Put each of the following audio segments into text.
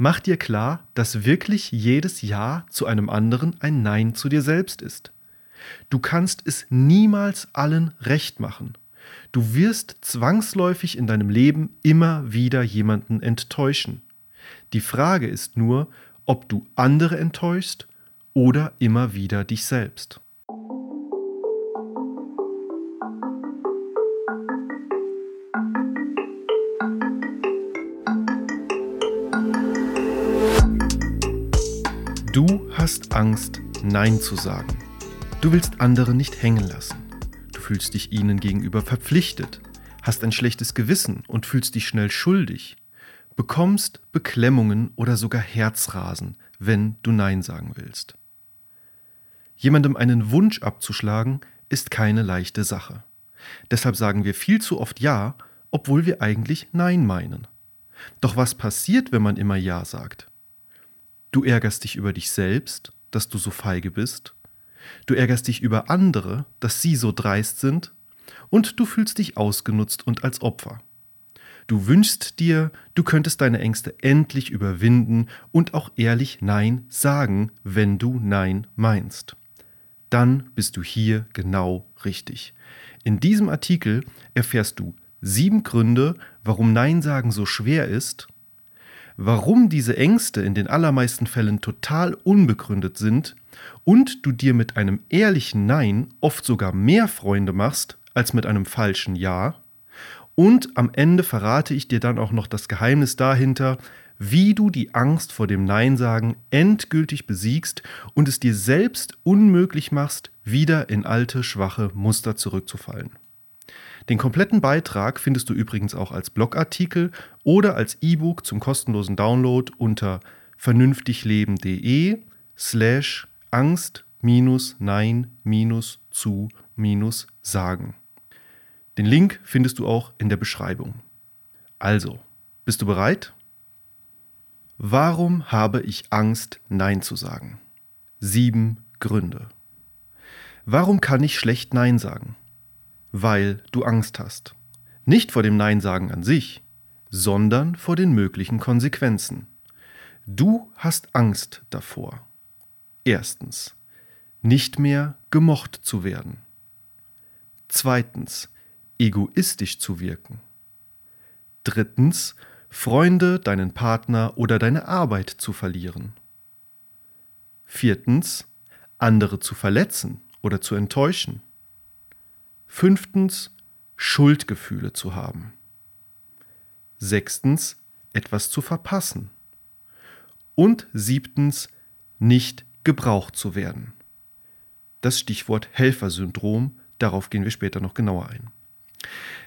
Mach dir klar, dass wirklich jedes Ja zu einem anderen ein Nein zu dir selbst ist. Du kannst es niemals allen recht machen. Du wirst zwangsläufig in deinem Leben immer wieder jemanden enttäuschen. Die Frage ist nur, ob du andere enttäuschst oder immer wieder dich selbst. Du hast Angst, Nein zu sagen. Du willst andere nicht hängen lassen. Du fühlst dich ihnen gegenüber verpflichtet, hast ein schlechtes Gewissen und fühlst dich schnell schuldig, bekommst Beklemmungen oder sogar Herzrasen, wenn du Nein sagen willst. Jemandem einen Wunsch abzuschlagen, ist keine leichte Sache. Deshalb sagen wir viel zu oft Ja, obwohl wir eigentlich Nein meinen. Doch was passiert, wenn man immer Ja sagt? Du ärgerst dich über dich selbst, dass du so feige bist. Du ärgerst dich über andere, dass sie so dreist sind. Und du fühlst dich ausgenutzt und als Opfer. Du wünschst dir, du könntest deine Ängste endlich überwinden und auch ehrlich Nein sagen, wenn du Nein meinst. Dann bist du hier genau richtig. In diesem Artikel erfährst du sieben Gründe, warum Nein sagen so schwer ist warum diese Ängste in den allermeisten Fällen total unbegründet sind und du dir mit einem ehrlichen Nein oft sogar mehr Freunde machst als mit einem falschen Ja. Und am Ende verrate ich dir dann auch noch das Geheimnis dahinter, wie du die Angst vor dem Nein sagen endgültig besiegst und es dir selbst unmöglich machst, wieder in alte, schwache Muster zurückzufallen. Den kompletten Beitrag findest du übrigens auch als Blogartikel oder als E-Book zum kostenlosen Download unter vernünftigleben.de slash Angst Nein zu sagen. Den Link findest du auch in der Beschreibung. Also, bist du bereit? Warum habe ich Angst, Nein zu sagen? Sieben Gründe. Warum kann ich schlecht Nein sagen? Weil du Angst hast. Nicht vor dem Nein sagen an sich, sondern vor den möglichen Konsequenzen. Du hast Angst davor. Erstens, nicht mehr gemocht zu werden. Zweitens, egoistisch zu wirken. Drittens, Freunde, deinen Partner oder deine Arbeit zu verlieren. Viertens, andere zu verletzen oder zu enttäuschen. Fünftens, Schuldgefühle zu haben. Sechstens, etwas zu verpassen. Und siebtens, nicht gebraucht zu werden. Das Stichwort Helfersyndrom, darauf gehen wir später noch genauer ein.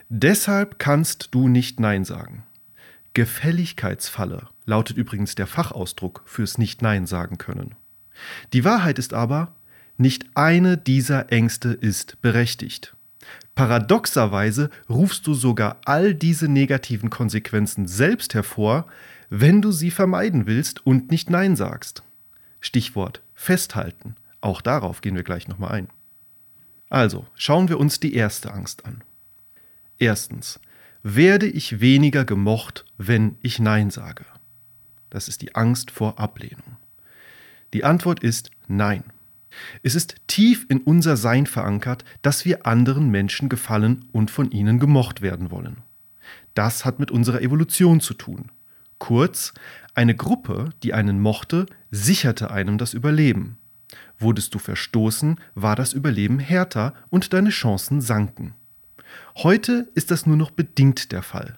Deshalb kannst du nicht Nein sagen. Gefälligkeitsfalle lautet übrigens der Fachausdruck fürs Nicht-Nein sagen können. Die Wahrheit ist aber, nicht eine dieser Ängste ist berechtigt. Paradoxerweise rufst du sogar all diese negativen Konsequenzen selbst hervor, wenn du sie vermeiden willst und nicht Nein sagst. Stichwort festhalten. Auch darauf gehen wir gleich nochmal ein. Also, schauen wir uns die erste Angst an. Erstens, werde ich weniger gemocht, wenn ich Nein sage? Das ist die Angst vor Ablehnung. Die Antwort ist Nein. Es ist tief in unser Sein verankert, dass wir anderen Menschen gefallen und von ihnen gemocht werden wollen. Das hat mit unserer Evolution zu tun. Kurz, eine Gruppe, die einen mochte, sicherte einem das Überleben. Wurdest du verstoßen, war das Überleben härter und deine Chancen sanken. Heute ist das nur noch bedingt der Fall.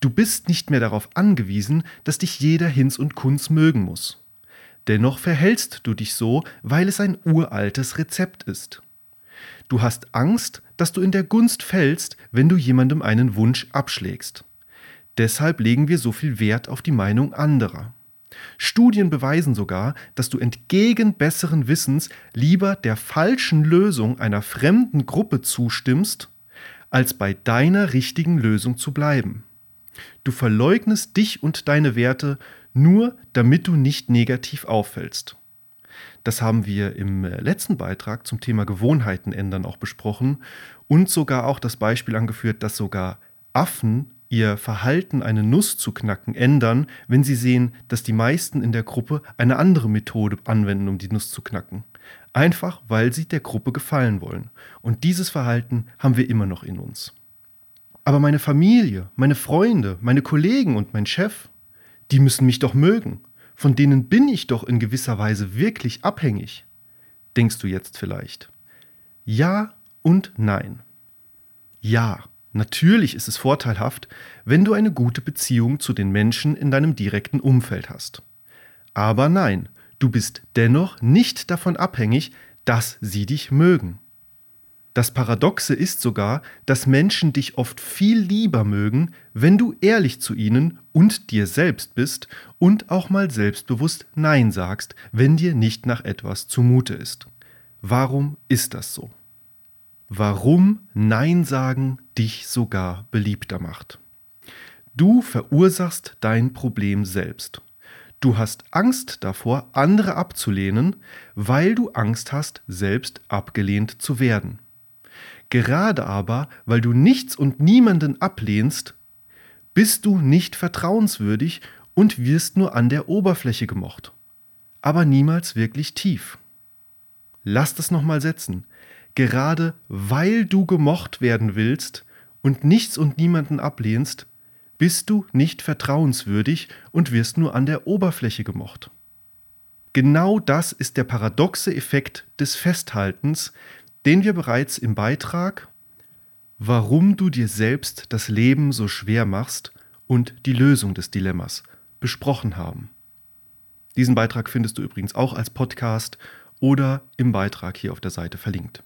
Du bist nicht mehr darauf angewiesen, dass dich jeder Hinz und Kunz mögen muss. Dennoch verhältst du dich so, weil es ein uraltes Rezept ist. Du hast Angst, dass du in der Gunst fällst, wenn du jemandem einen Wunsch abschlägst. Deshalb legen wir so viel Wert auf die Meinung anderer. Studien beweisen sogar, dass du entgegen besseren Wissens lieber der falschen Lösung einer fremden Gruppe zustimmst, als bei deiner richtigen Lösung zu bleiben. Du verleugnest dich und deine Werte nur damit du nicht negativ auffällst. Das haben wir im äh, letzten Beitrag zum Thema Gewohnheiten ändern auch besprochen und sogar auch das Beispiel angeführt, dass sogar Affen ihr Verhalten, eine Nuss zu knacken, ändern, wenn sie sehen, dass die meisten in der Gruppe eine andere Methode anwenden, um die Nuss zu knacken. Einfach weil sie der Gruppe gefallen wollen. Und dieses Verhalten haben wir immer noch in uns. Aber meine Familie, meine Freunde, meine Kollegen und mein Chef, die müssen mich doch mögen. Von denen bin ich doch in gewisser Weise wirklich abhängig. Denkst du jetzt vielleicht? Ja und nein. Ja, natürlich ist es vorteilhaft, wenn du eine gute Beziehung zu den Menschen in deinem direkten Umfeld hast. Aber nein, du bist dennoch nicht davon abhängig, dass sie dich mögen. Das Paradoxe ist sogar, dass Menschen dich oft viel lieber mögen, wenn du ehrlich zu ihnen und dir selbst bist und auch mal selbstbewusst Nein sagst, wenn dir nicht nach etwas zumute ist. Warum ist das so? Warum Nein sagen dich sogar beliebter macht? Du verursachst dein Problem selbst. Du hast Angst davor, andere abzulehnen, weil du Angst hast, selbst abgelehnt zu werden. Gerade aber, weil du nichts und niemanden ablehnst, bist du nicht vertrauenswürdig und wirst nur an der Oberfläche gemocht, aber niemals wirklich tief. Lass das nochmal setzen. Gerade weil du gemocht werden willst und nichts und niemanden ablehnst, bist du nicht vertrauenswürdig und wirst nur an der Oberfläche gemocht. Genau das ist der paradoxe Effekt des Festhaltens, den wir bereits im Beitrag Warum du dir selbst das Leben so schwer machst und die Lösung des Dilemmas besprochen haben. Diesen Beitrag findest du übrigens auch als Podcast oder im Beitrag hier auf der Seite verlinkt.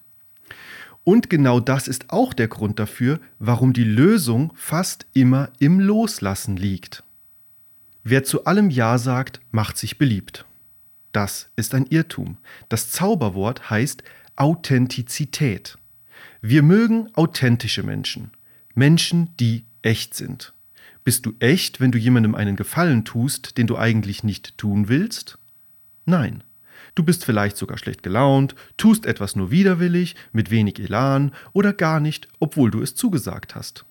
Und genau das ist auch der Grund dafür, warum die Lösung fast immer im Loslassen liegt. Wer zu allem Ja sagt, macht sich beliebt. Das ist ein Irrtum. Das Zauberwort heißt Authentizität. Wir mögen authentische Menschen, Menschen, die echt sind. Bist du echt, wenn du jemandem einen Gefallen tust, den du eigentlich nicht tun willst? Nein. Du bist vielleicht sogar schlecht gelaunt, tust etwas nur widerwillig, mit wenig Elan oder gar nicht, obwohl du es zugesagt hast.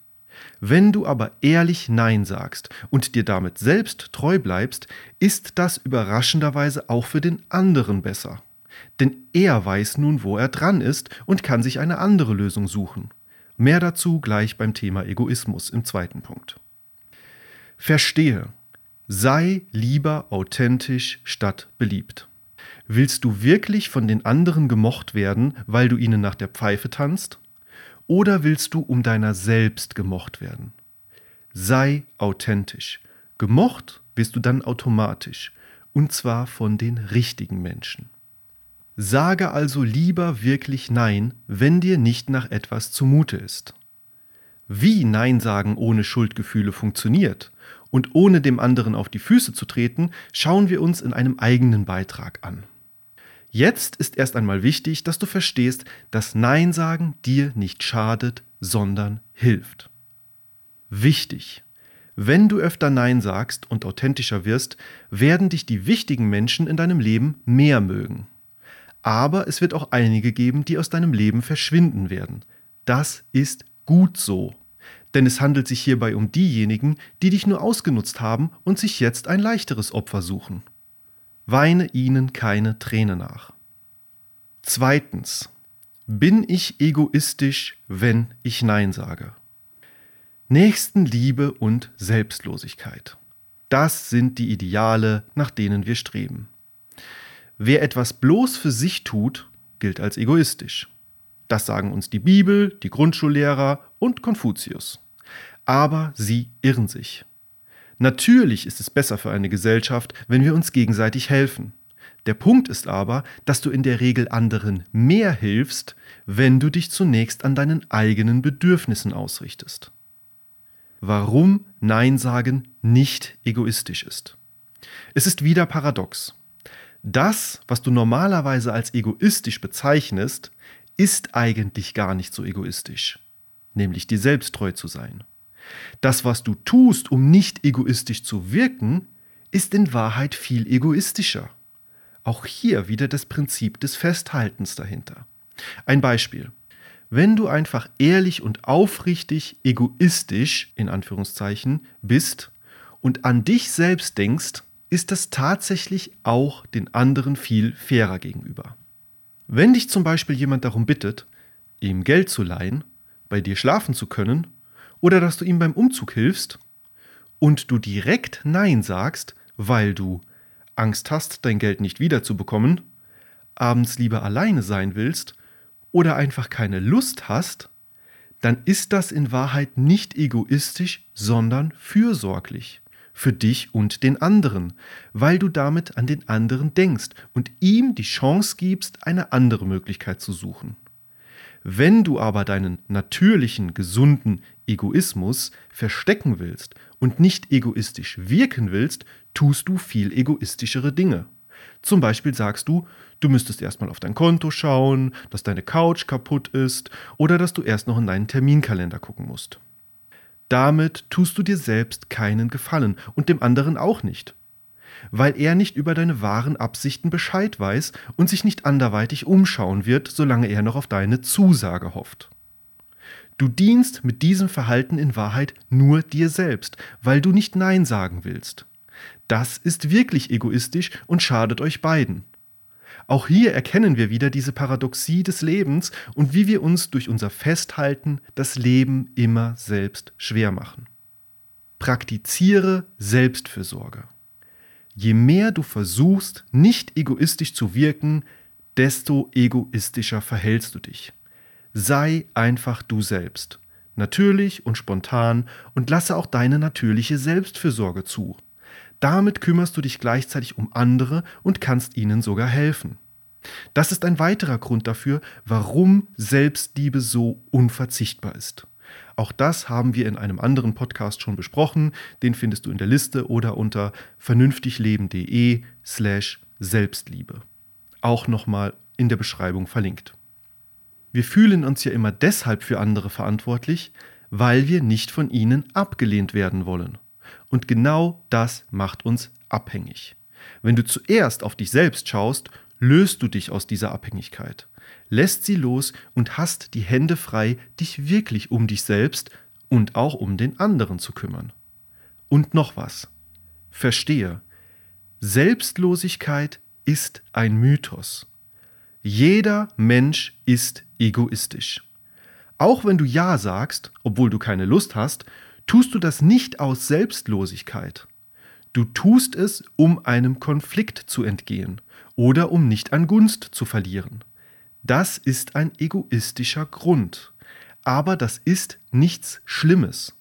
Wenn du aber ehrlich Nein sagst und dir damit selbst treu bleibst, ist das überraschenderweise auch für den anderen besser denn er weiß nun, wo er dran ist und kann sich eine andere Lösung suchen. Mehr dazu gleich beim Thema Egoismus im zweiten Punkt. Verstehe, sei lieber authentisch statt beliebt. Willst du wirklich von den anderen gemocht werden, weil du ihnen nach der Pfeife tanzt? Oder willst du um deiner selbst gemocht werden? Sei authentisch. Gemocht wirst du dann automatisch, und zwar von den richtigen Menschen. Sage also lieber wirklich Nein, wenn dir nicht nach etwas zumute ist. Wie Nein sagen ohne Schuldgefühle funktioniert und ohne dem anderen auf die Füße zu treten, schauen wir uns in einem eigenen Beitrag an. Jetzt ist erst einmal wichtig, dass du verstehst, dass Nein sagen dir nicht schadet, sondern hilft. Wichtig. Wenn du öfter Nein sagst und authentischer wirst, werden dich die wichtigen Menschen in deinem Leben mehr mögen aber es wird auch einige geben, die aus deinem Leben verschwinden werden. Das ist gut so. Denn es handelt sich hierbei um diejenigen, die dich nur ausgenutzt haben und sich jetzt ein leichteres Opfer suchen. Weine ihnen keine Träne nach. Zweitens. Bin ich egoistisch, wenn ich Nein sage? Nächstenliebe und Selbstlosigkeit. Das sind die Ideale, nach denen wir streben. Wer etwas bloß für sich tut, gilt als egoistisch. Das sagen uns die Bibel, die Grundschullehrer und Konfuzius. Aber sie irren sich. Natürlich ist es besser für eine Gesellschaft, wenn wir uns gegenseitig helfen. Der Punkt ist aber, dass du in der Regel anderen mehr hilfst, wenn du dich zunächst an deinen eigenen Bedürfnissen ausrichtest. Warum Nein sagen nicht egoistisch ist. Es ist wieder paradox. Das, was du normalerweise als egoistisch bezeichnest, ist eigentlich gar nicht so egoistisch, nämlich dir selbst treu zu sein. Das, was du tust, um nicht egoistisch zu wirken, ist in Wahrheit viel egoistischer. Auch hier wieder das Prinzip des Festhaltens dahinter. Ein Beispiel. wenn du einfach ehrlich und aufrichtig egoistisch in Anführungszeichen bist und an dich selbst denkst, ist das tatsächlich auch den anderen viel fairer gegenüber. Wenn dich zum Beispiel jemand darum bittet, ihm Geld zu leihen, bei dir schlafen zu können oder dass du ihm beim Umzug hilfst und du direkt Nein sagst, weil du Angst hast, dein Geld nicht wiederzubekommen, abends lieber alleine sein willst oder einfach keine Lust hast, dann ist das in Wahrheit nicht egoistisch, sondern fürsorglich für dich und den anderen, weil du damit an den anderen denkst und ihm die Chance gibst, eine andere Möglichkeit zu suchen. Wenn du aber deinen natürlichen, gesunden Egoismus verstecken willst und nicht egoistisch wirken willst, tust du viel egoistischere Dinge. Zum Beispiel sagst du, du müsstest erstmal auf dein Konto schauen, dass deine Couch kaputt ist oder dass du erst noch in deinen Terminkalender gucken musst. Damit tust du dir selbst keinen Gefallen und dem anderen auch nicht, weil er nicht über deine wahren Absichten Bescheid weiß und sich nicht anderweitig umschauen wird, solange er noch auf deine Zusage hofft. Du dienst mit diesem Verhalten in Wahrheit nur dir selbst, weil du nicht Nein sagen willst. Das ist wirklich egoistisch und schadet euch beiden. Auch hier erkennen wir wieder diese Paradoxie des Lebens und wie wir uns durch unser Festhalten das Leben immer selbst schwer machen. Praktiziere Selbstfürsorge. Je mehr du versuchst, nicht egoistisch zu wirken, desto egoistischer verhältst du dich. Sei einfach du selbst, natürlich und spontan und lasse auch deine natürliche Selbstfürsorge zu. Damit kümmerst du dich gleichzeitig um andere und kannst ihnen sogar helfen. Das ist ein weiterer Grund dafür, warum Selbstliebe so unverzichtbar ist. Auch das haben wir in einem anderen Podcast schon besprochen. Den findest du in der Liste oder unter vernünftigleben.de slash Selbstliebe. Auch nochmal in der Beschreibung verlinkt. Wir fühlen uns ja immer deshalb für andere verantwortlich, weil wir nicht von ihnen abgelehnt werden wollen. Und genau das macht uns abhängig. Wenn du zuerst auf dich selbst schaust, löst du dich aus dieser Abhängigkeit, lässt sie los und hast die Hände frei, dich wirklich um dich selbst und auch um den anderen zu kümmern. Und noch was. Verstehe, Selbstlosigkeit ist ein Mythos. Jeder Mensch ist egoistisch. Auch wenn du Ja sagst, obwohl du keine Lust hast, tust du das nicht aus Selbstlosigkeit. Du tust es, um einem Konflikt zu entgehen oder um nicht an Gunst zu verlieren. Das ist ein egoistischer Grund. Aber das ist nichts Schlimmes.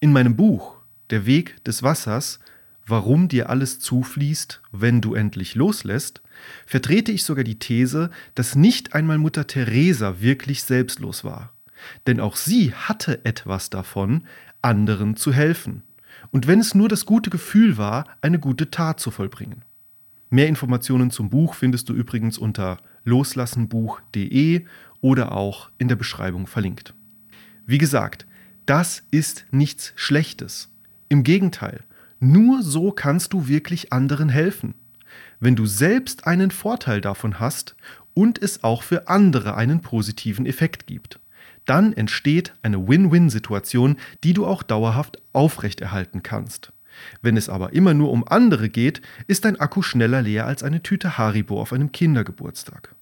In meinem Buch Der Weg des Wassers, warum dir alles zufließt, wenn du endlich loslässt, vertrete ich sogar die These, dass nicht einmal Mutter Teresa wirklich selbstlos war. Denn auch sie hatte etwas davon, anderen zu helfen. Und wenn es nur das gute Gefühl war, eine gute Tat zu vollbringen. Mehr Informationen zum Buch findest du übrigens unter loslassenbuch.de oder auch in der Beschreibung verlinkt. Wie gesagt, das ist nichts Schlechtes. Im Gegenteil, nur so kannst du wirklich anderen helfen. Wenn du selbst einen Vorteil davon hast und es auch für andere einen positiven Effekt gibt dann entsteht eine Win-Win-Situation, die du auch dauerhaft aufrechterhalten kannst. Wenn es aber immer nur um andere geht, ist dein Akku schneller leer als eine Tüte Haribo auf einem Kindergeburtstag.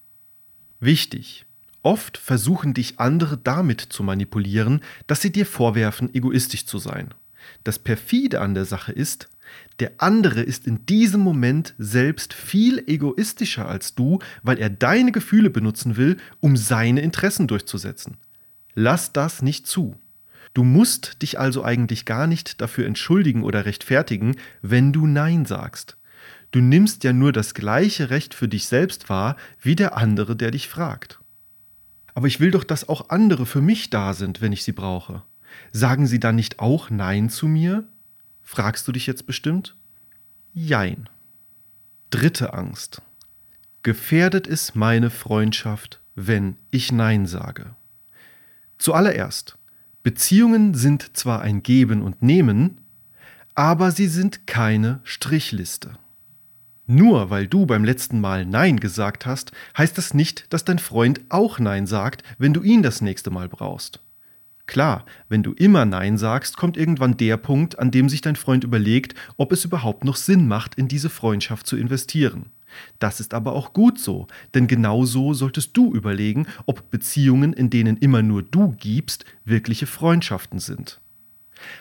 Wichtig. Oft versuchen dich andere damit zu manipulieren, dass sie dir vorwerfen, egoistisch zu sein. Das perfide an der Sache ist, der andere ist in diesem Moment selbst viel egoistischer als du, weil er deine Gefühle benutzen will, um seine Interessen durchzusetzen. Lass das nicht zu. Du musst dich also eigentlich gar nicht dafür entschuldigen oder rechtfertigen, wenn du Nein sagst. Du nimmst ja nur das gleiche Recht für dich selbst wahr wie der andere, der dich fragt. Aber ich will doch, dass auch andere für mich da sind, wenn ich sie brauche. Sagen sie dann nicht auch Nein zu mir? Fragst du dich jetzt bestimmt? Jein. Dritte Angst. Gefährdet es meine Freundschaft, wenn ich Nein sage? Zuallererst, Beziehungen sind zwar ein Geben und Nehmen, aber sie sind keine Strichliste. Nur weil du beim letzten Mal Nein gesagt hast, heißt das nicht, dass dein Freund auch Nein sagt, wenn du ihn das nächste Mal brauchst. Klar, wenn du immer Nein sagst, kommt irgendwann der Punkt, an dem sich dein Freund überlegt, ob es überhaupt noch Sinn macht, in diese Freundschaft zu investieren. Das ist aber auch gut so, denn genau so solltest du überlegen, ob Beziehungen, in denen immer nur du gibst, wirkliche Freundschaften sind.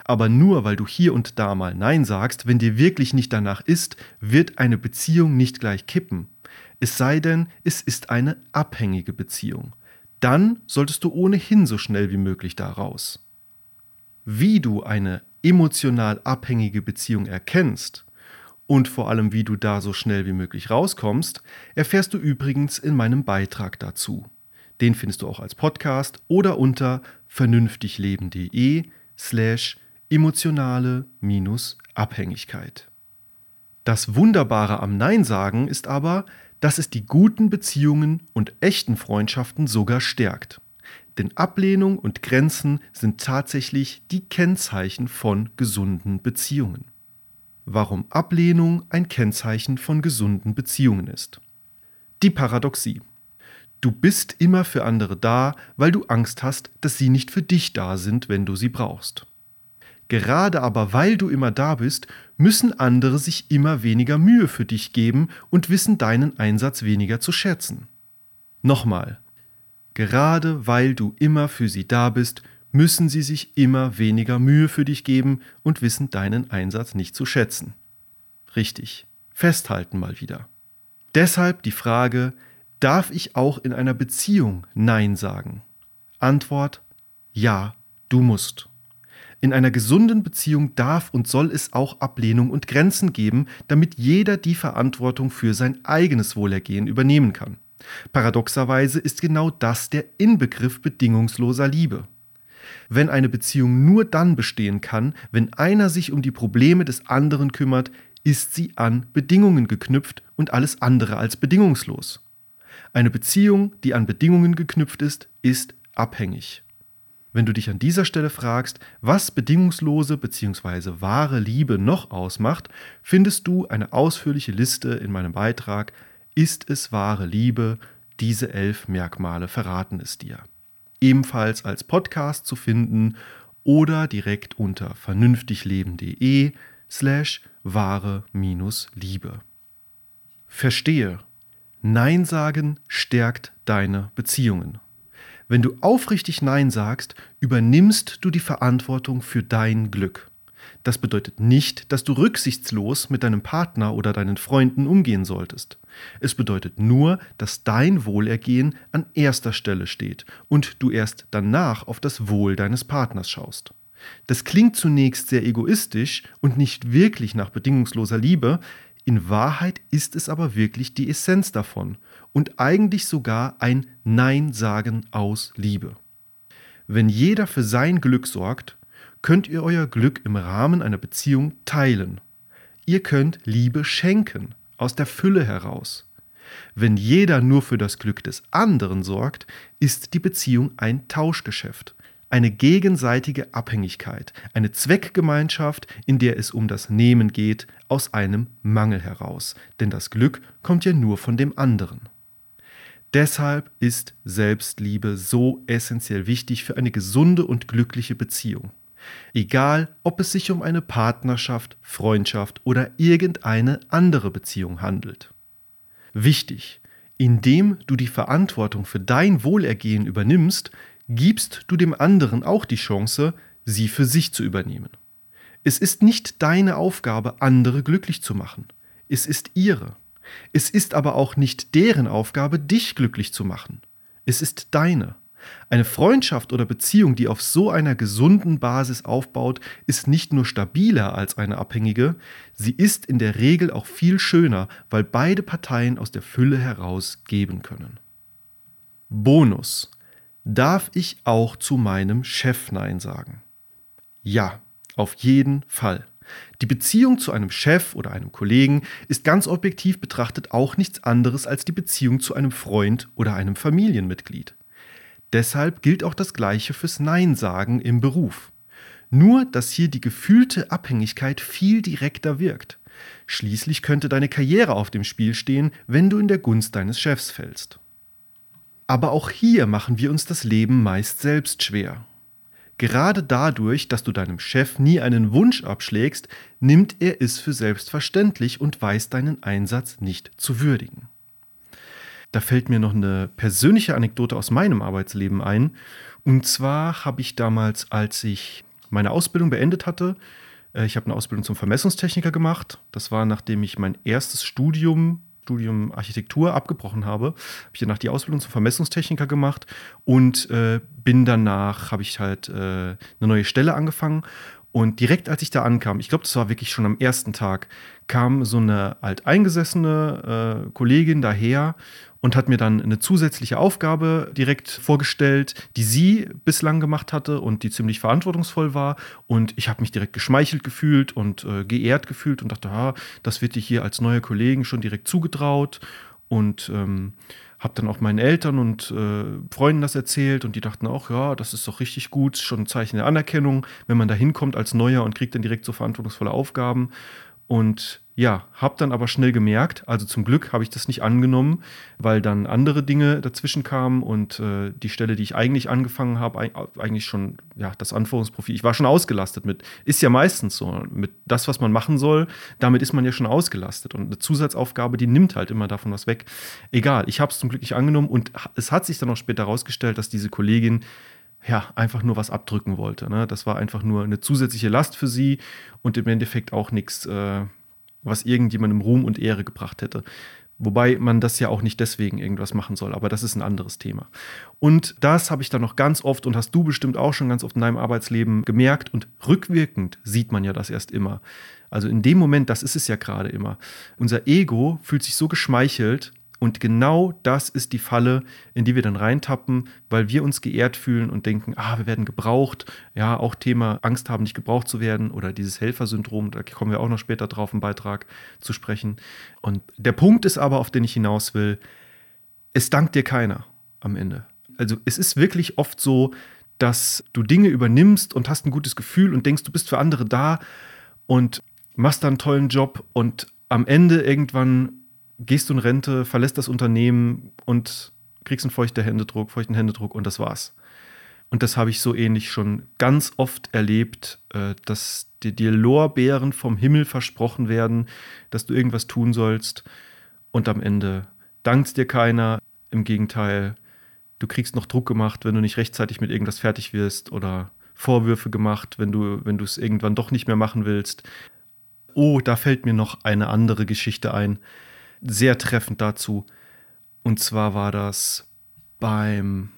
Aber nur weil du hier und da mal Nein sagst, wenn dir wirklich nicht danach ist, wird eine Beziehung nicht gleich kippen. Es sei denn, es ist eine abhängige Beziehung. Dann solltest du ohnehin so schnell wie möglich da raus. Wie du eine emotional abhängige Beziehung erkennst und vor allem wie du da so schnell wie möglich rauskommst, erfährst du übrigens in meinem Beitrag dazu. Den findest du auch als Podcast oder unter vernünftigleben.de slash emotionale Abhängigkeit. Das Wunderbare am Nein sagen ist aber, dass es die guten Beziehungen und echten Freundschaften sogar stärkt. Denn Ablehnung und Grenzen sind tatsächlich die Kennzeichen von gesunden Beziehungen. Warum Ablehnung ein Kennzeichen von gesunden Beziehungen ist. Die Paradoxie. Du bist immer für andere da, weil du Angst hast, dass sie nicht für dich da sind, wenn du sie brauchst. Gerade aber weil du immer da bist, müssen andere sich immer weniger Mühe für dich geben und wissen deinen Einsatz weniger zu schätzen. Nochmal, gerade weil du immer für sie da bist, müssen sie sich immer weniger Mühe für dich geben und wissen deinen Einsatz nicht zu schätzen. Richtig, festhalten mal wieder. Deshalb die Frage, Darf ich auch in einer Beziehung Nein sagen? Antwort Ja, du musst. In einer gesunden Beziehung darf und soll es auch Ablehnung und Grenzen geben, damit jeder die Verantwortung für sein eigenes Wohlergehen übernehmen kann. Paradoxerweise ist genau das der Inbegriff bedingungsloser Liebe. Wenn eine Beziehung nur dann bestehen kann, wenn einer sich um die Probleme des anderen kümmert, ist sie an Bedingungen geknüpft und alles andere als bedingungslos. Eine Beziehung, die an Bedingungen geknüpft ist, ist abhängig. Wenn du dich an dieser Stelle fragst, was bedingungslose bzw. wahre Liebe noch ausmacht, findest du eine ausführliche Liste in meinem Beitrag Ist es wahre Liebe? Diese elf Merkmale verraten es dir. Ebenfalls als Podcast zu finden oder direkt unter vernünftigleben.de slash wahre-liebe. Verstehe, Nein sagen stärkt deine Beziehungen. Wenn du aufrichtig Nein sagst, übernimmst du die Verantwortung für dein Glück. Das bedeutet nicht, dass du rücksichtslos mit deinem Partner oder deinen Freunden umgehen solltest. Es bedeutet nur, dass dein Wohlergehen an erster Stelle steht und du erst danach auf das Wohl deines Partners schaust. Das klingt zunächst sehr egoistisch und nicht wirklich nach bedingungsloser Liebe, in Wahrheit ist es aber wirklich die Essenz davon und eigentlich sogar ein Nein sagen aus Liebe. Wenn jeder für sein Glück sorgt, könnt ihr euer Glück im Rahmen einer Beziehung teilen. Ihr könnt Liebe schenken, aus der Fülle heraus. Wenn jeder nur für das Glück des anderen sorgt, ist die Beziehung ein Tauschgeschäft, eine gegenseitige Abhängigkeit, eine Zweckgemeinschaft, in der es um das Nehmen geht, aus einem Mangel heraus, denn das Glück kommt ja nur von dem anderen. Deshalb ist Selbstliebe so essentiell wichtig für eine gesunde und glückliche Beziehung. Egal, ob es sich um eine Partnerschaft, Freundschaft oder irgendeine andere Beziehung handelt. Wichtig, indem du die Verantwortung für dein Wohlergehen übernimmst, gibst du dem anderen auch die Chance, sie für sich zu übernehmen. Es ist nicht deine Aufgabe, andere glücklich zu machen. Es ist ihre. Es ist aber auch nicht deren Aufgabe, dich glücklich zu machen. Es ist deine. Eine Freundschaft oder Beziehung, die auf so einer gesunden Basis aufbaut, ist nicht nur stabiler als eine abhängige, sie ist in der Regel auch viel schöner, weil beide Parteien aus der Fülle heraus geben können. Bonus. Darf ich auch zu meinem Chef Nein sagen? Ja, auf jeden Fall. Die Beziehung zu einem Chef oder einem Kollegen ist ganz objektiv betrachtet auch nichts anderes als die Beziehung zu einem Freund oder einem Familienmitglied. Deshalb gilt auch das Gleiche fürs Nein sagen im Beruf. Nur, dass hier die gefühlte Abhängigkeit viel direkter wirkt. Schließlich könnte deine Karriere auf dem Spiel stehen, wenn du in der Gunst deines Chefs fällst. Aber auch hier machen wir uns das Leben meist selbst schwer. Gerade dadurch, dass du deinem Chef nie einen Wunsch abschlägst, nimmt er es für selbstverständlich und weiß deinen Einsatz nicht zu würdigen. Da fällt mir noch eine persönliche Anekdote aus meinem Arbeitsleben ein. Und zwar habe ich damals, als ich meine Ausbildung beendet hatte, äh, ich habe eine Ausbildung zum Vermessungstechniker gemacht. Das war, nachdem ich mein erstes Studium Studium Architektur abgebrochen habe, habe ich danach die Ausbildung zum Vermessungstechniker gemacht und äh, bin danach, habe ich halt äh, eine neue Stelle angefangen. Und direkt als ich da ankam, ich glaube, das war wirklich schon am ersten Tag, kam so eine alteingesessene äh, Kollegin daher und hat mir dann eine zusätzliche Aufgabe direkt vorgestellt, die sie bislang gemacht hatte und die ziemlich verantwortungsvoll war. Und ich habe mich direkt geschmeichelt gefühlt und äh, geehrt gefühlt und dachte, ah, das wird dir hier als neue Kollegen schon direkt zugetraut. Und ähm, habe dann auch meinen Eltern und äh, Freunden das erzählt und die dachten auch, ja, das ist doch richtig gut, schon ein Zeichen der Anerkennung, wenn man da hinkommt als Neuer und kriegt dann direkt so verantwortungsvolle Aufgaben. Und ja, habe dann aber schnell gemerkt, also zum Glück habe ich das nicht angenommen, weil dann andere Dinge dazwischen kamen und äh, die Stelle, die ich eigentlich angefangen habe, eigentlich schon, ja, das Anforderungsprofil, ich war schon ausgelastet mit, ist ja meistens so, mit das, was man machen soll, damit ist man ja schon ausgelastet und eine Zusatzaufgabe, die nimmt halt immer davon was weg. Egal, ich habe es zum Glück nicht angenommen und es hat sich dann auch später herausgestellt, dass diese Kollegin ja, einfach nur was abdrücken wollte. Ne? Das war einfach nur eine zusätzliche Last für sie und im Endeffekt auch nichts, äh, was irgendjemandem Ruhm und Ehre gebracht hätte. Wobei man das ja auch nicht deswegen irgendwas machen soll, aber das ist ein anderes Thema. Und das habe ich dann noch ganz oft und hast du bestimmt auch schon ganz oft in deinem Arbeitsleben gemerkt und rückwirkend sieht man ja das erst immer. Also in dem Moment, das ist es ja gerade immer. Unser Ego fühlt sich so geschmeichelt, und genau das ist die Falle, in die wir dann reintappen, weil wir uns geehrt fühlen und denken, ah, wir werden gebraucht. Ja, auch Thema Angst haben, nicht gebraucht zu werden oder dieses Helfersyndrom, da kommen wir auch noch später drauf im Beitrag zu sprechen. Und der Punkt ist aber, auf den ich hinaus will, es dankt dir keiner am Ende. Also es ist wirklich oft so, dass du Dinge übernimmst und hast ein gutes Gefühl und denkst, du bist für andere da und machst dann einen tollen Job und am Ende irgendwann gehst du in Rente, verlässt das Unternehmen und kriegst einen feuchten Händedruck, feuchten Händedruck und das war's. Und das habe ich so ähnlich schon ganz oft erlebt, äh, dass dir, dir Lorbeeren vom Himmel versprochen werden, dass du irgendwas tun sollst und am Ende dankt dir keiner. Im Gegenteil, du kriegst noch Druck gemacht, wenn du nicht rechtzeitig mit irgendwas fertig wirst oder Vorwürfe gemacht, wenn du, wenn du es irgendwann doch nicht mehr machen willst. Oh, da fällt mir noch eine andere Geschichte ein sehr treffend dazu. Und zwar war das beim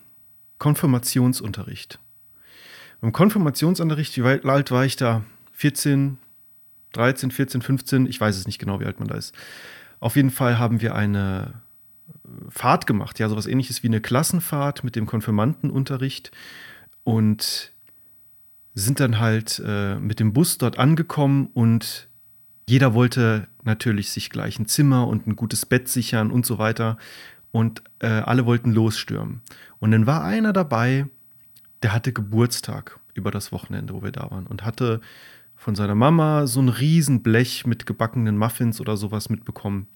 Konfirmationsunterricht. Beim Konfirmationsunterricht, wie alt war ich da? 14, 13, 14, 15, ich weiß es nicht genau, wie alt man da ist. Auf jeden Fall haben wir eine Fahrt gemacht, ja, sowas ähnliches wie eine Klassenfahrt mit dem Konfirmandenunterricht und sind dann halt äh, mit dem Bus dort angekommen und jeder wollte natürlich sich gleich ein Zimmer und ein gutes Bett sichern und so weiter. Und äh, alle wollten losstürmen. Und dann war einer dabei, der hatte Geburtstag über das Wochenende, wo wir da waren. Und hatte von seiner Mama so ein Riesenblech mit gebackenen Muffins oder sowas mitbekommen.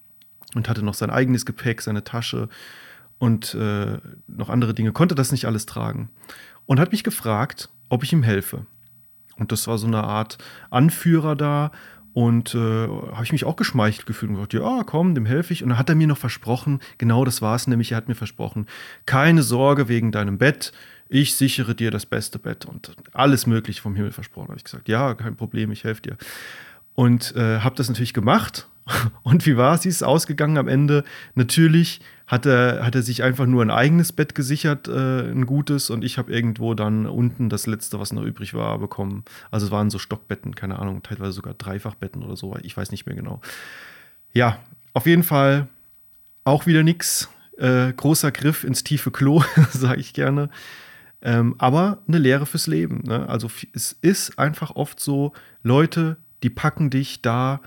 Und hatte noch sein eigenes Gepäck, seine Tasche und äh, noch andere Dinge. Konnte das nicht alles tragen. Und hat mich gefragt, ob ich ihm helfe. Und das war so eine Art Anführer da und äh, habe ich mich auch geschmeichelt gefühlt und gesagt, ja, komm, dem helfe ich. Und dann hat er mir noch versprochen, genau das war es nämlich, er hat mir versprochen, keine Sorge wegen deinem Bett, ich sichere dir das beste Bett und alles Mögliche vom Himmel versprochen. Habe ich gesagt, ja, kein Problem, ich helfe dir. Und äh, habe das natürlich gemacht. Und wie war es? Sie ist ausgegangen am Ende. Natürlich hat er, hat er sich einfach nur ein eigenes Bett gesichert, äh, ein gutes, und ich habe irgendwo dann unten das letzte, was noch übrig war, bekommen. Also es waren so Stockbetten, keine Ahnung, teilweise sogar Dreifachbetten oder so, ich weiß nicht mehr genau. Ja, auf jeden Fall auch wieder nichts. Äh, großer Griff ins tiefe Klo, sage ich gerne. Ähm, aber eine Lehre fürs Leben. Ne? Also es ist einfach oft so, Leute, die packen dich da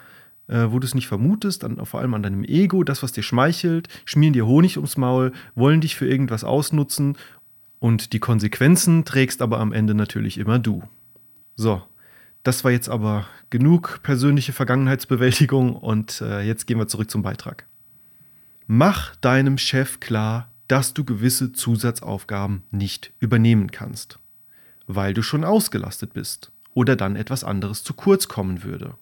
äh, wo du es nicht vermutest, dann vor allem an deinem Ego, das, was dir schmeichelt, schmieren dir Honig ums Maul, wollen dich für irgendwas ausnutzen und die Konsequenzen trägst aber am Ende natürlich immer du. So, Das war jetzt aber genug persönliche Vergangenheitsbewältigung und äh, jetzt gehen wir zurück zum Beitrag. Mach deinem Chef klar, dass du gewisse Zusatzaufgaben nicht übernehmen kannst, weil du schon ausgelastet bist oder dann etwas anderes zu kurz kommen würde.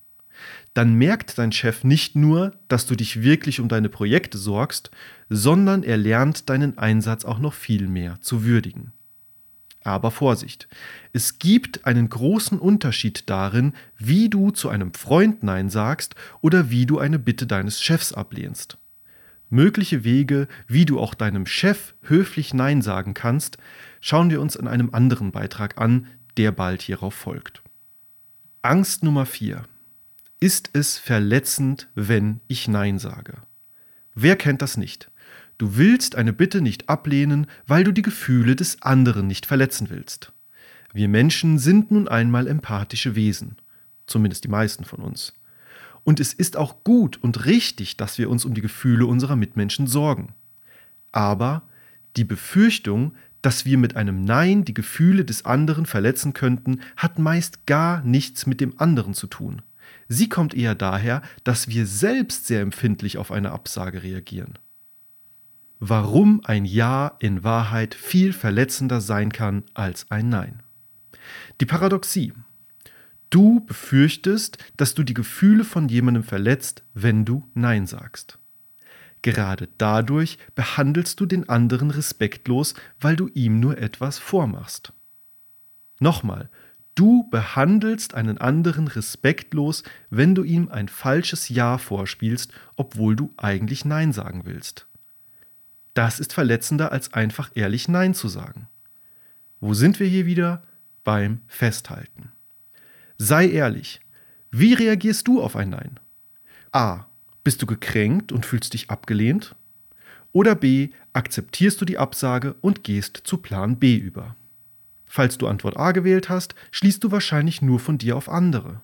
Dann merkt dein Chef nicht nur, dass du dich wirklich um deine Projekte sorgst, sondern er lernt deinen Einsatz auch noch viel mehr zu würdigen. Aber Vorsicht, es gibt einen großen Unterschied darin, wie du zu einem Freund Nein sagst oder wie du eine Bitte deines Chefs ablehnst. Mögliche Wege, wie du auch deinem Chef höflich Nein sagen kannst, schauen wir uns in einem anderen Beitrag an, der bald hierauf folgt. Angst Nummer 4. Ist es verletzend, wenn ich Nein sage? Wer kennt das nicht? Du willst eine Bitte nicht ablehnen, weil du die Gefühle des anderen nicht verletzen willst. Wir Menschen sind nun einmal empathische Wesen, zumindest die meisten von uns. Und es ist auch gut und richtig, dass wir uns um die Gefühle unserer Mitmenschen sorgen. Aber die Befürchtung, dass wir mit einem Nein die Gefühle des anderen verletzen könnten, hat meist gar nichts mit dem anderen zu tun. Sie kommt eher daher, dass wir selbst sehr empfindlich auf eine Absage reagieren warum ein Ja in Wahrheit viel verletzender sein kann als ein Nein. Die Paradoxie. Du befürchtest, dass du die Gefühle von jemandem verletzt, wenn du Nein sagst. Gerade dadurch behandelst du den anderen respektlos, weil du ihm nur etwas vormachst. Nochmal, du behandelst einen anderen respektlos, wenn du ihm ein falsches Ja vorspielst, obwohl du eigentlich Nein sagen willst. Das ist verletzender, als einfach ehrlich Nein zu sagen. Wo sind wir hier wieder? Beim Festhalten. Sei ehrlich. Wie reagierst du auf ein Nein? A. Bist du gekränkt und fühlst dich abgelehnt? Oder B. Akzeptierst du die Absage und gehst zu Plan B über? Falls du Antwort A gewählt hast, schließt du wahrscheinlich nur von dir auf andere.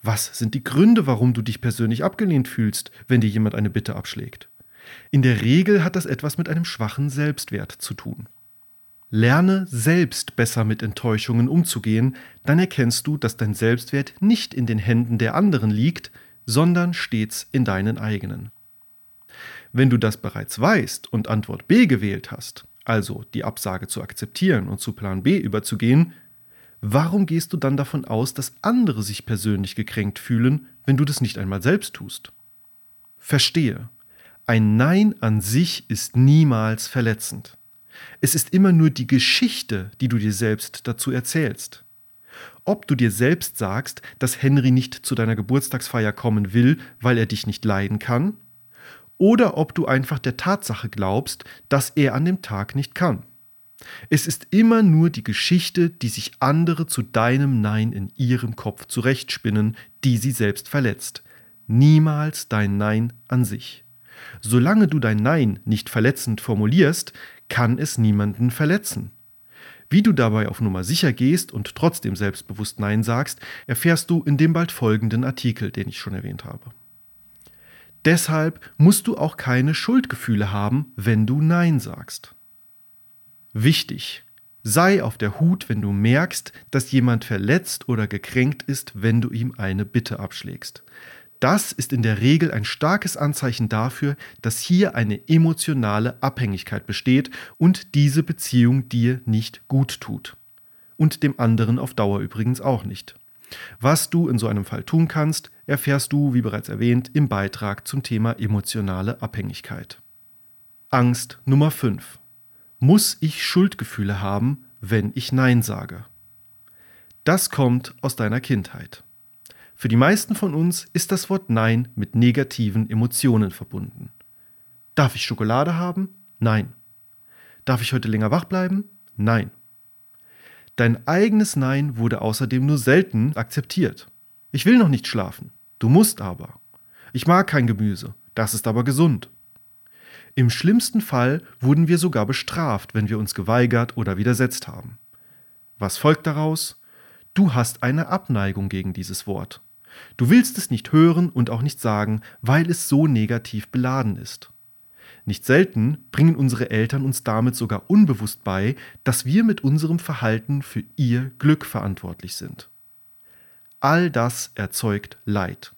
Was sind die Gründe, warum du dich persönlich abgelehnt fühlst, wenn dir jemand eine Bitte abschlägt? In der Regel hat das etwas mit einem schwachen Selbstwert zu tun. Lerne selbst besser mit Enttäuschungen umzugehen, dann erkennst du, dass dein Selbstwert nicht in den Händen der anderen liegt, sondern stets in deinen eigenen. Wenn du das bereits weißt und Antwort B gewählt hast, also die Absage zu akzeptieren und zu Plan B überzugehen, warum gehst du dann davon aus, dass andere sich persönlich gekränkt fühlen, wenn du das nicht einmal selbst tust? Verstehe, ein Nein an sich ist niemals verletzend. Es ist immer nur die Geschichte, die du dir selbst dazu erzählst. Ob du dir selbst sagst, dass Henry nicht zu deiner Geburtstagsfeier kommen will, weil er dich nicht leiden kann, oder ob du einfach der Tatsache glaubst, dass er an dem Tag nicht kann. Es ist immer nur die Geschichte, die sich andere zu deinem Nein in ihrem Kopf zurechtspinnen, die sie selbst verletzt. Niemals dein Nein an sich. Solange du dein Nein nicht verletzend formulierst, kann es niemanden verletzen. Wie du dabei auf Nummer sicher gehst und trotzdem selbstbewusst Nein sagst, erfährst du in dem bald folgenden Artikel, den ich schon erwähnt habe. Deshalb musst du auch keine Schuldgefühle haben, wenn du Nein sagst. Wichtig, sei auf der Hut, wenn du merkst, dass jemand verletzt oder gekränkt ist, wenn du ihm eine Bitte abschlägst. Das ist in der Regel ein starkes Anzeichen dafür, dass hier eine emotionale Abhängigkeit besteht und diese Beziehung dir nicht gut tut. Und dem anderen auf Dauer übrigens auch nicht. Was du in so einem Fall tun kannst, erfährst du, wie bereits erwähnt, im Beitrag zum Thema emotionale Abhängigkeit. Angst Nummer 5. Muss ich Schuldgefühle haben, wenn ich Nein sage? Das kommt aus deiner Kindheit. Für die meisten von uns ist das Wort Nein mit negativen Emotionen verbunden. Darf ich Schokolade haben? Nein. Darf ich heute länger wach bleiben? Nein. Dein eigenes Nein wurde außerdem nur selten akzeptiert. Ich will noch nicht schlafen. Du musst aber. Ich mag kein Gemüse. Das ist aber gesund. Im schlimmsten Fall wurden wir sogar bestraft, wenn wir uns geweigert oder widersetzt haben. Was folgt daraus? Du hast eine Abneigung gegen dieses Wort. Du willst es nicht hören und auch nicht sagen, weil es so negativ beladen ist. Nicht selten bringen unsere Eltern uns damit sogar unbewusst bei, dass wir mit unserem Verhalten für ihr Glück verantwortlich sind. All das erzeugt Leid.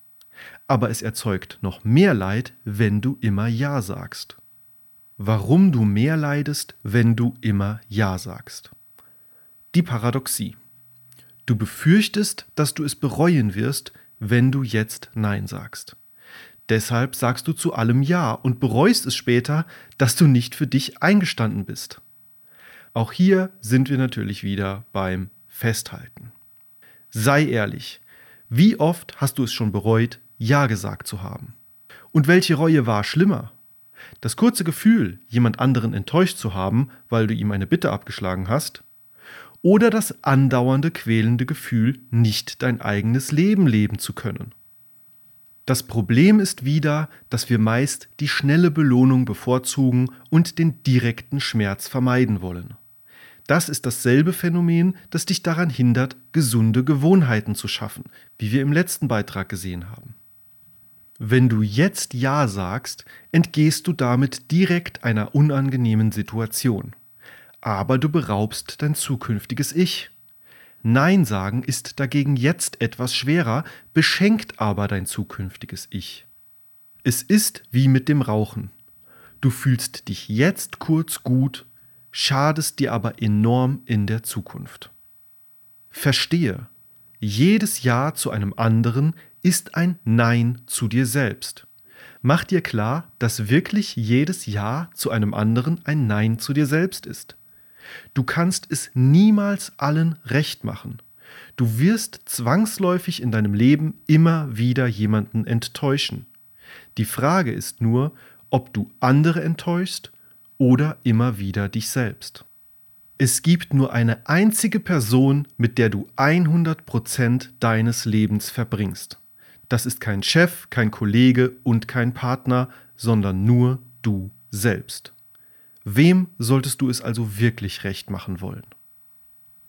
Aber es erzeugt noch mehr Leid, wenn du immer Ja sagst. Warum du mehr leidest, wenn du immer Ja sagst. Die Paradoxie. Du befürchtest, dass du es bereuen wirst, wenn du jetzt Nein sagst. Deshalb sagst du zu allem Ja und bereust es später, dass du nicht für dich eingestanden bist. Auch hier sind wir natürlich wieder beim Festhalten. Sei ehrlich, wie oft hast du es schon bereut, Ja gesagt zu haben? Und welche Reue war schlimmer? Das kurze Gefühl, jemand anderen enttäuscht zu haben, weil du ihm eine Bitte abgeschlagen hast, oder das andauernde quälende Gefühl, nicht dein eigenes Leben leben zu können. Das Problem ist wieder, dass wir meist die schnelle Belohnung bevorzugen und den direkten Schmerz vermeiden wollen. Das ist dasselbe Phänomen, das dich daran hindert, gesunde Gewohnheiten zu schaffen, wie wir im letzten Beitrag gesehen haben. Wenn du jetzt Ja sagst, entgehst du damit direkt einer unangenehmen Situation. Aber du beraubst dein zukünftiges Ich. Nein sagen ist dagegen jetzt etwas schwerer, beschenkt aber dein zukünftiges Ich. Es ist wie mit dem Rauchen. Du fühlst dich jetzt kurz gut schadest dir aber enorm in der Zukunft. Verstehe, jedes Ja zu einem anderen ist ein Nein zu dir selbst. Mach dir klar, dass wirklich jedes Ja zu einem anderen ein Nein zu dir selbst ist. Du kannst es niemals allen recht machen. Du wirst zwangsläufig in deinem Leben immer wieder jemanden enttäuschen. Die Frage ist nur, ob du andere enttäuschst oder immer wieder dich selbst. Es gibt nur eine einzige Person, mit der du 100% deines Lebens verbringst. Das ist kein Chef, kein Kollege und kein Partner, sondern nur du selbst. Wem solltest du es also wirklich recht machen wollen?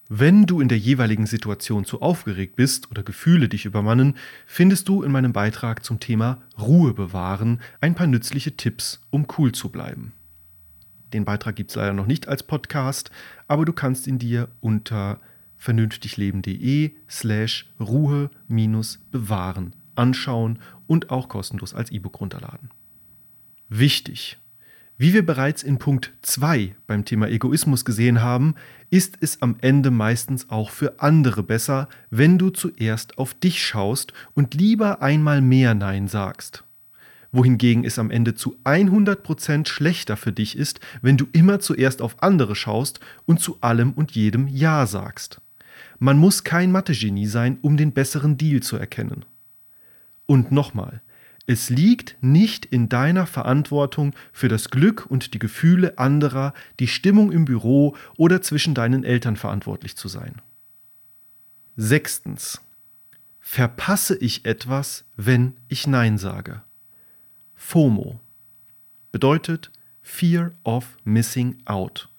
Wenn du in der jeweiligen Situation zu aufgeregt bist oder Gefühle dich übermannen, findest du in meinem Beitrag zum Thema Ruhe bewahren ein paar nützliche Tipps, um cool zu bleiben. Den Beitrag gibt es leider noch nicht als Podcast, aber du kannst ihn dir unter vernünftigleben.de slash Ruhe-bewahren anschauen und auch kostenlos als E-Book runterladen. Wichtig! Wie wir bereits in Punkt 2 beim Thema Egoismus gesehen haben, ist es am Ende meistens auch für andere besser, wenn du zuerst auf dich schaust und lieber einmal mehr Nein sagst wohingegen es am Ende zu 100% schlechter für dich ist, wenn du immer zuerst auf andere schaust und zu allem und jedem Ja sagst. Man muss kein Mathe-Genie sein, um den besseren Deal zu erkennen. Und nochmal, es liegt nicht in deiner Verantwortung für das Glück und die Gefühle anderer, die Stimmung im Büro oder zwischen deinen Eltern verantwortlich zu sein. Sechstens. Verpasse ich etwas, wenn ich Nein sage? FOMO bedeutet Fear of Missing Out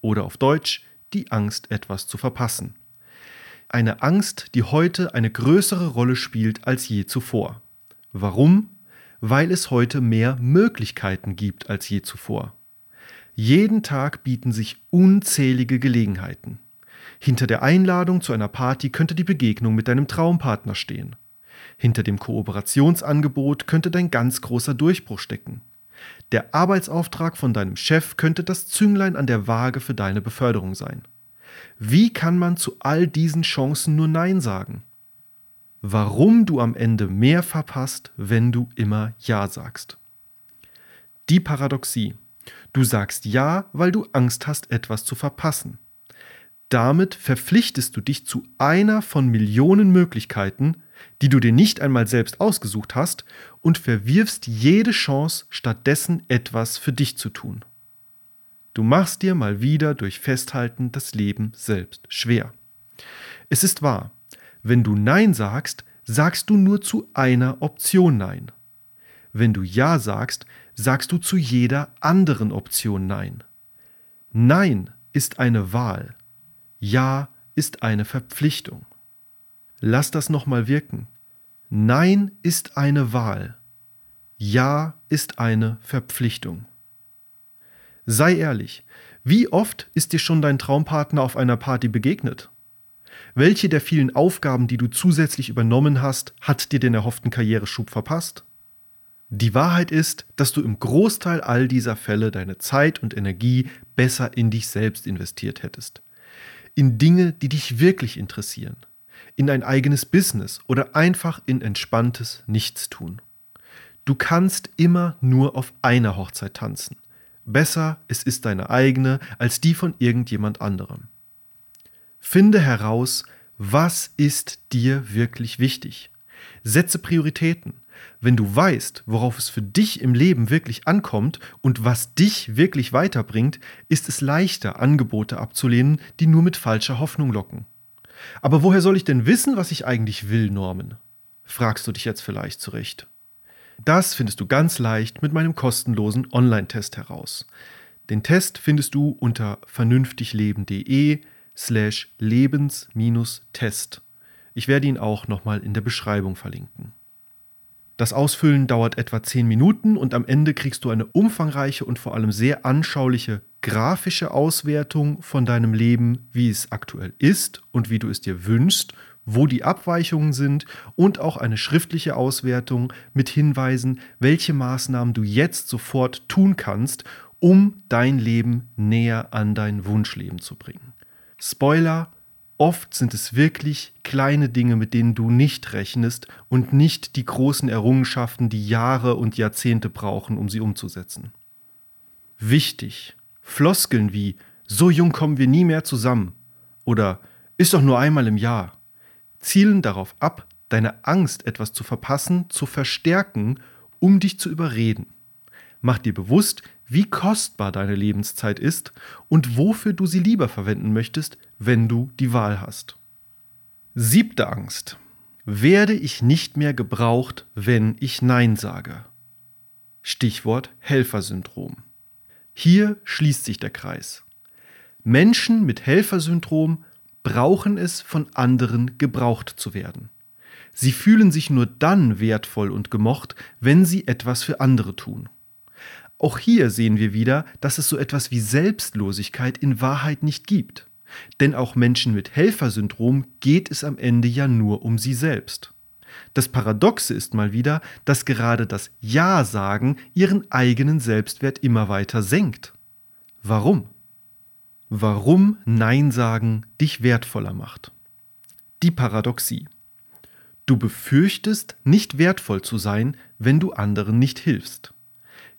oder auf Deutsch die Angst, etwas zu verpassen. Eine Angst, die heute eine größere Rolle spielt als je zuvor. Warum? Weil es heute mehr Möglichkeiten gibt als je zuvor. Jeden Tag bieten sich unzählige Gelegenheiten. Hinter der Einladung zu einer Party könnte die Begegnung mit deinem Traumpartner stehen. Hinter dem Kooperationsangebot könnte dein ganz großer Durchbruch stecken. Der Arbeitsauftrag von deinem Chef könnte das Zünglein an der Waage für deine Beförderung sein. Wie kann man zu all diesen Chancen nur Nein sagen? Warum du am Ende mehr verpasst, wenn du immer Ja sagst. Die Paradoxie. Du sagst Ja, weil du Angst hast, etwas zu verpassen. Damit verpflichtest du dich zu einer von Millionen Möglichkeiten, die du dir nicht einmal selbst ausgesucht hast, und verwirfst jede Chance, stattdessen etwas für dich zu tun. Du machst dir mal wieder durch Festhalten das Leben selbst schwer. Es ist wahr, wenn du Nein sagst, sagst du nur zu einer Option Nein. Wenn du Ja sagst, sagst du zu jeder anderen Option Nein. Nein ist eine Wahl. Ja ist eine Verpflichtung. Lass das nochmal wirken. Nein ist eine Wahl. Ja ist eine Verpflichtung. Sei ehrlich, wie oft ist dir schon dein Traumpartner auf einer Party begegnet? Welche der vielen Aufgaben, die du zusätzlich übernommen hast, hat dir den erhofften Karriereschub verpasst? Die Wahrheit ist, dass du im Großteil all dieser Fälle deine Zeit und Energie besser in dich selbst investiert hättest. In Dinge, die dich wirklich interessieren. In ein eigenes Business oder einfach in entspanntes Nichtstun. Du kannst immer nur auf einer Hochzeit tanzen. Besser, es ist deine eigene als die von irgendjemand anderem. Finde heraus, was ist dir wirklich wichtig. Setze Prioritäten. Wenn du weißt, worauf es für dich im Leben wirklich ankommt und was dich wirklich weiterbringt, ist es leichter, Angebote abzulehnen, die nur mit falscher Hoffnung locken. Aber woher soll ich denn wissen, was ich eigentlich will, Norman? fragst du dich jetzt vielleicht zurecht. Das findest du ganz leicht mit meinem kostenlosen Online-Test heraus. Den Test findest du unter vernünftigleben.de slash lebens-test. Ich werde ihn auch nochmal in der Beschreibung verlinken. Das Ausfüllen dauert etwa 10 Minuten und am Ende kriegst du eine umfangreiche und vor allem sehr anschauliche grafische Auswertung von deinem Leben, wie es aktuell ist und wie du es dir wünschst wo die Abweichungen sind und auch eine schriftliche Auswertung mit Hinweisen, welche Maßnahmen du jetzt sofort tun kannst, um dein Leben näher an dein Wunschleben zu bringen. Spoiler, oft sind es wirklich kleine Dinge, mit denen du nicht rechnest und nicht die großen Errungenschaften, die Jahre und Jahrzehnte brauchen, um sie umzusetzen. Wichtig, Floskeln wie so jung kommen wir nie mehr zusammen oder ist doch nur einmal im Jahr zielen darauf ab, deine Angst, etwas zu verpassen, zu verstärken, um dich zu überreden. Mach dir bewusst, wie kostbar deine Lebenszeit ist und wofür du sie lieber verwenden möchtest, wenn du die Wahl hast. Siebte Angst. Werde ich nicht mehr gebraucht, wenn ich Nein sage? Stichwort Helfersyndrom. Hier schließt sich der Kreis. Menschen mit Helfersyndrom brauchen es, von anderen gebraucht zu werden. Sie fühlen sich nur dann wertvoll und gemocht, wenn sie etwas für andere tun. Auch hier sehen wir wieder, dass es so etwas wie Selbstlosigkeit in Wahrheit nicht gibt. Denn auch Menschen mit Helfersyndrom geht es am Ende ja nur um sie selbst. Das Paradoxe ist mal wieder, dass gerade das Ja-Sagen ihren eigenen Selbstwert immer weiter senkt. Warum? Warum Nein sagen dich wertvoller macht. Die Paradoxie. Du befürchtest, nicht wertvoll zu sein, wenn du anderen nicht hilfst.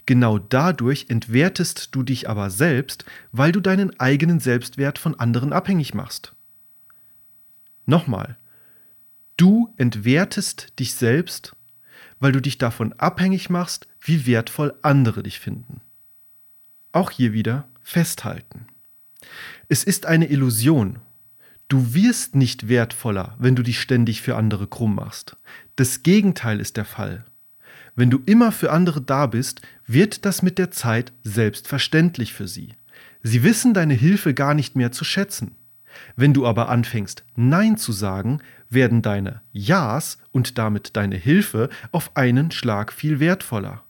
Genau dadurch entwertest du dich aber selbst, weil du deinen eigenen Selbstwert von anderen abhängig machst. Nochmal, du entwertest dich selbst, weil du dich davon abhängig machst, wie wertvoll andere dich finden. Auch hier wieder festhalten. Es ist eine Illusion. Du wirst nicht wertvoller, wenn du dich ständig für andere krumm machst. Das Gegenteil ist der Fall. Wenn du immer für andere da bist, wird das mit der Zeit selbstverständlich für sie. Sie wissen deine Hilfe gar nicht mehr zu schätzen. Wenn du aber anfängst, Nein zu sagen, werden deine Ja's und damit deine Hilfe auf einen Schlag viel wertvoller.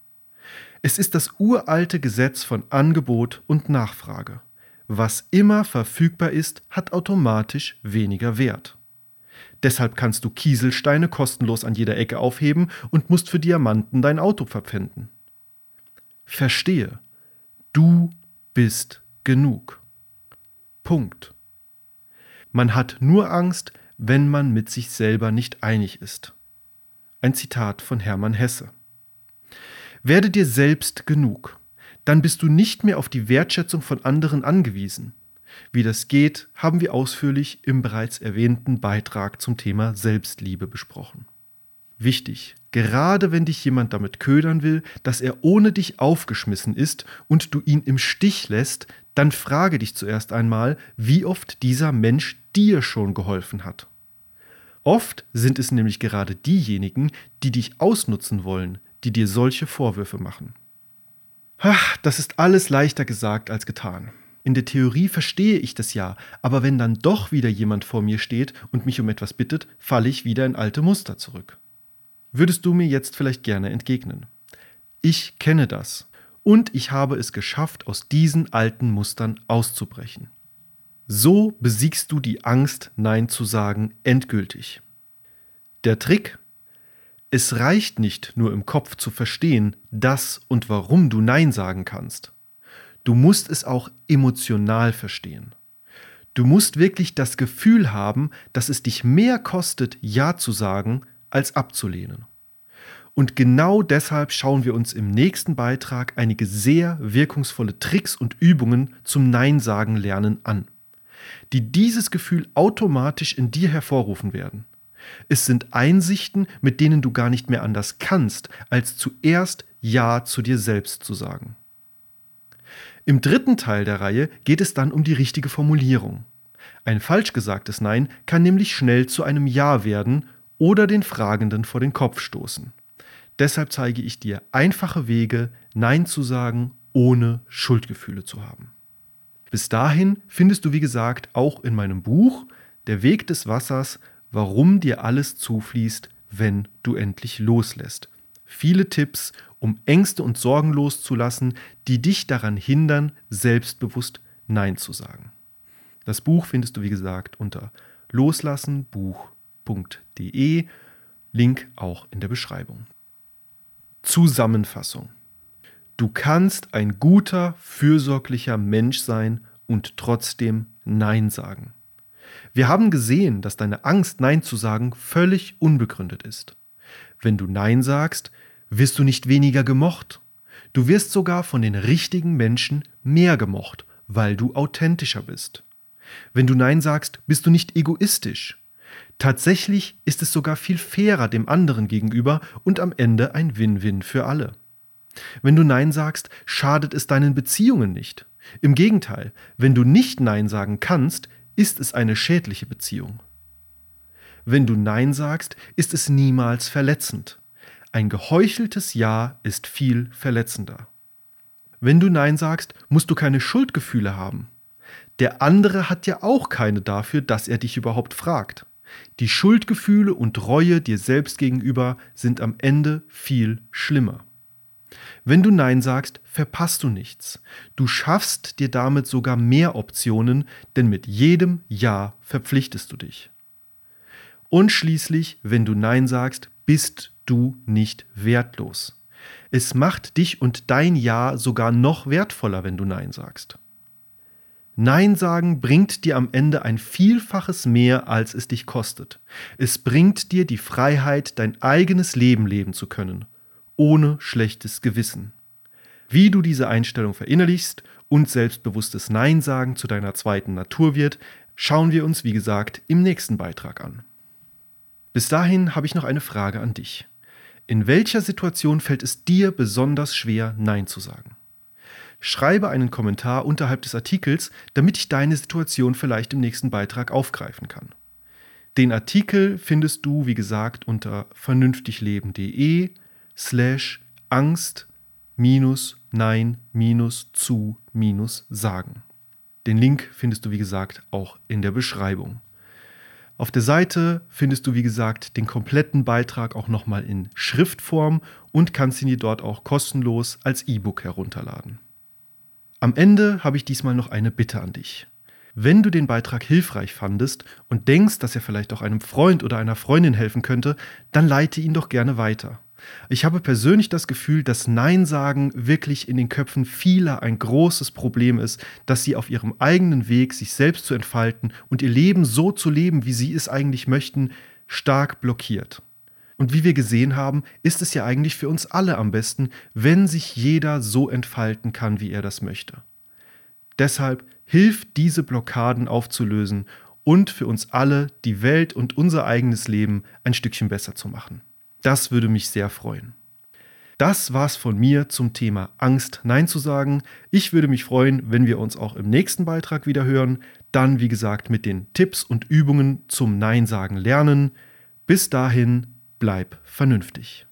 Es ist das uralte Gesetz von Angebot und Nachfrage. Was immer verfügbar ist, hat automatisch weniger Wert. Deshalb kannst du Kieselsteine kostenlos an jeder Ecke aufheben und musst für Diamanten dein Auto verpfänden. Verstehe, du bist genug. Punkt. Man hat nur Angst, wenn man mit sich selber nicht einig ist. Ein Zitat von Hermann Hesse. Werde dir selbst genug dann bist du nicht mehr auf die Wertschätzung von anderen angewiesen. Wie das geht, haben wir ausführlich im bereits erwähnten Beitrag zum Thema Selbstliebe besprochen. Wichtig, gerade wenn dich jemand damit ködern will, dass er ohne dich aufgeschmissen ist und du ihn im Stich lässt, dann frage dich zuerst einmal, wie oft dieser Mensch dir schon geholfen hat. Oft sind es nämlich gerade diejenigen, die dich ausnutzen wollen, die dir solche Vorwürfe machen. Ach, das ist alles leichter gesagt als getan. In der Theorie verstehe ich das ja, aber wenn dann doch wieder jemand vor mir steht und mich um etwas bittet, falle ich wieder in alte Muster zurück. Würdest du mir jetzt vielleicht gerne entgegnen? Ich kenne das und ich habe es geschafft, aus diesen alten Mustern auszubrechen. So besiegst du die Angst, Nein zu sagen, endgültig. Der Trick? Es reicht nicht nur im Kopf zu verstehen, dass und warum du Nein sagen kannst. Du musst es auch emotional verstehen. Du musst wirklich das Gefühl haben, dass es dich mehr kostet, Ja zu sagen, als abzulehnen. Und genau deshalb schauen wir uns im nächsten Beitrag einige sehr wirkungsvolle Tricks und Übungen zum Nein sagen lernen an, die dieses Gefühl automatisch in dir hervorrufen werden. Es sind Einsichten, mit denen du gar nicht mehr anders kannst, als zuerst Ja zu dir selbst zu sagen. Im dritten Teil der Reihe geht es dann um die richtige Formulierung. Ein falsch gesagtes Nein kann nämlich schnell zu einem Ja werden oder den Fragenden vor den Kopf stoßen. Deshalb zeige ich dir einfache Wege, Nein zu sagen, ohne Schuldgefühle zu haben. Bis dahin findest du, wie gesagt, auch in meinem Buch Der Weg des Wassers, warum dir alles zufließt, wenn du endlich loslässt. Viele Tipps, um Ängste und Sorgen loszulassen, die dich daran hindern, selbstbewusst Nein zu sagen. Das Buch findest du, wie gesagt, unter loslassenbuch.de, Link auch in der Beschreibung. Zusammenfassung. Du kannst ein guter, fürsorglicher Mensch sein und trotzdem Nein sagen. Wir haben gesehen, dass deine Angst, Nein zu sagen, völlig unbegründet ist. Wenn du Nein sagst, wirst du nicht weniger gemocht. Du wirst sogar von den richtigen Menschen mehr gemocht, weil du authentischer bist. Wenn du Nein sagst, bist du nicht egoistisch. Tatsächlich ist es sogar viel fairer dem anderen gegenüber und am Ende ein Win-Win für alle. Wenn du Nein sagst, schadet es deinen Beziehungen nicht. Im Gegenteil, wenn du nicht Nein sagen kannst, ist es eine schädliche Beziehung. Wenn du Nein sagst, ist es niemals verletzend. Ein geheucheltes Ja ist viel verletzender. Wenn du Nein sagst, musst du keine Schuldgefühle haben. Der andere hat ja auch keine dafür, dass er dich überhaupt fragt. Die Schuldgefühle und Reue dir selbst gegenüber sind am Ende viel schlimmer. Wenn du Nein sagst, verpasst du nichts. Du schaffst dir damit sogar mehr Optionen, denn mit jedem Ja verpflichtest du dich. Und schließlich, wenn du Nein sagst, bist du nicht wertlos. Es macht dich und dein Ja sogar noch wertvoller, wenn du Nein sagst. Nein sagen bringt dir am Ende ein Vielfaches mehr, als es dich kostet. Es bringt dir die Freiheit, dein eigenes Leben leben zu können, ohne schlechtes Gewissen. Wie du diese Einstellung verinnerlichst und selbstbewusstes Nein sagen zu deiner zweiten Natur wird, schauen wir uns, wie gesagt, im nächsten Beitrag an. Bis dahin habe ich noch eine Frage an dich. In welcher Situation fällt es dir besonders schwer, Nein zu sagen? Schreibe einen Kommentar unterhalb des Artikels, damit ich deine Situation vielleicht im nächsten Beitrag aufgreifen kann. Den Artikel findest du, wie gesagt, unter vernünftigleben.de slash Angst minus Nein minus zu minus sagen. Den Link findest du, wie gesagt, auch in der Beschreibung. Auf der Seite findest du, wie gesagt, den kompletten Beitrag auch nochmal in Schriftform und kannst ihn dir dort auch kostenlos als E-Book herunterladen. Am Ende habe ich diesmal noch eine Bitte an dich. Wenn du den Beitrag hilfreich fandest und denkst, dass er vielleicht auch einem Freund oder einer Freundin helfen könnte, dann leite ihn doch gerne weiter. Ich habe persönlich das Gefühl, dass Nein sagen wirklich in den Köpfen vieler ein großes Problem ist, dass sie auf ihrem eigenen Weg, sich selbst zu entfalten und ihr Leben so zu leben, wie sie es eigentlich möchten, stark blockiert. Und wie wir gesehen haben, ist es ja eigentlich für uns alle am besten, wenn sich jeder so entfalten kann, wie er das möchte. Deshalb hilft diese Blockaden aufzulösen und für uns alle die Welt und unser eigenes Leben ein Stückchen besser zu machen. Das würde mich sehr freuen. Das war's von mir zum Thema Angst, Nein zu sagen. Ich würde mich freuen, wenn wir uns auch im nächsten Beitrag wieder hören. Dann, wie gesagt, mit den Tipps und Übungen zum Nein sagen lernen. Bis dahin, bleib vernünftig.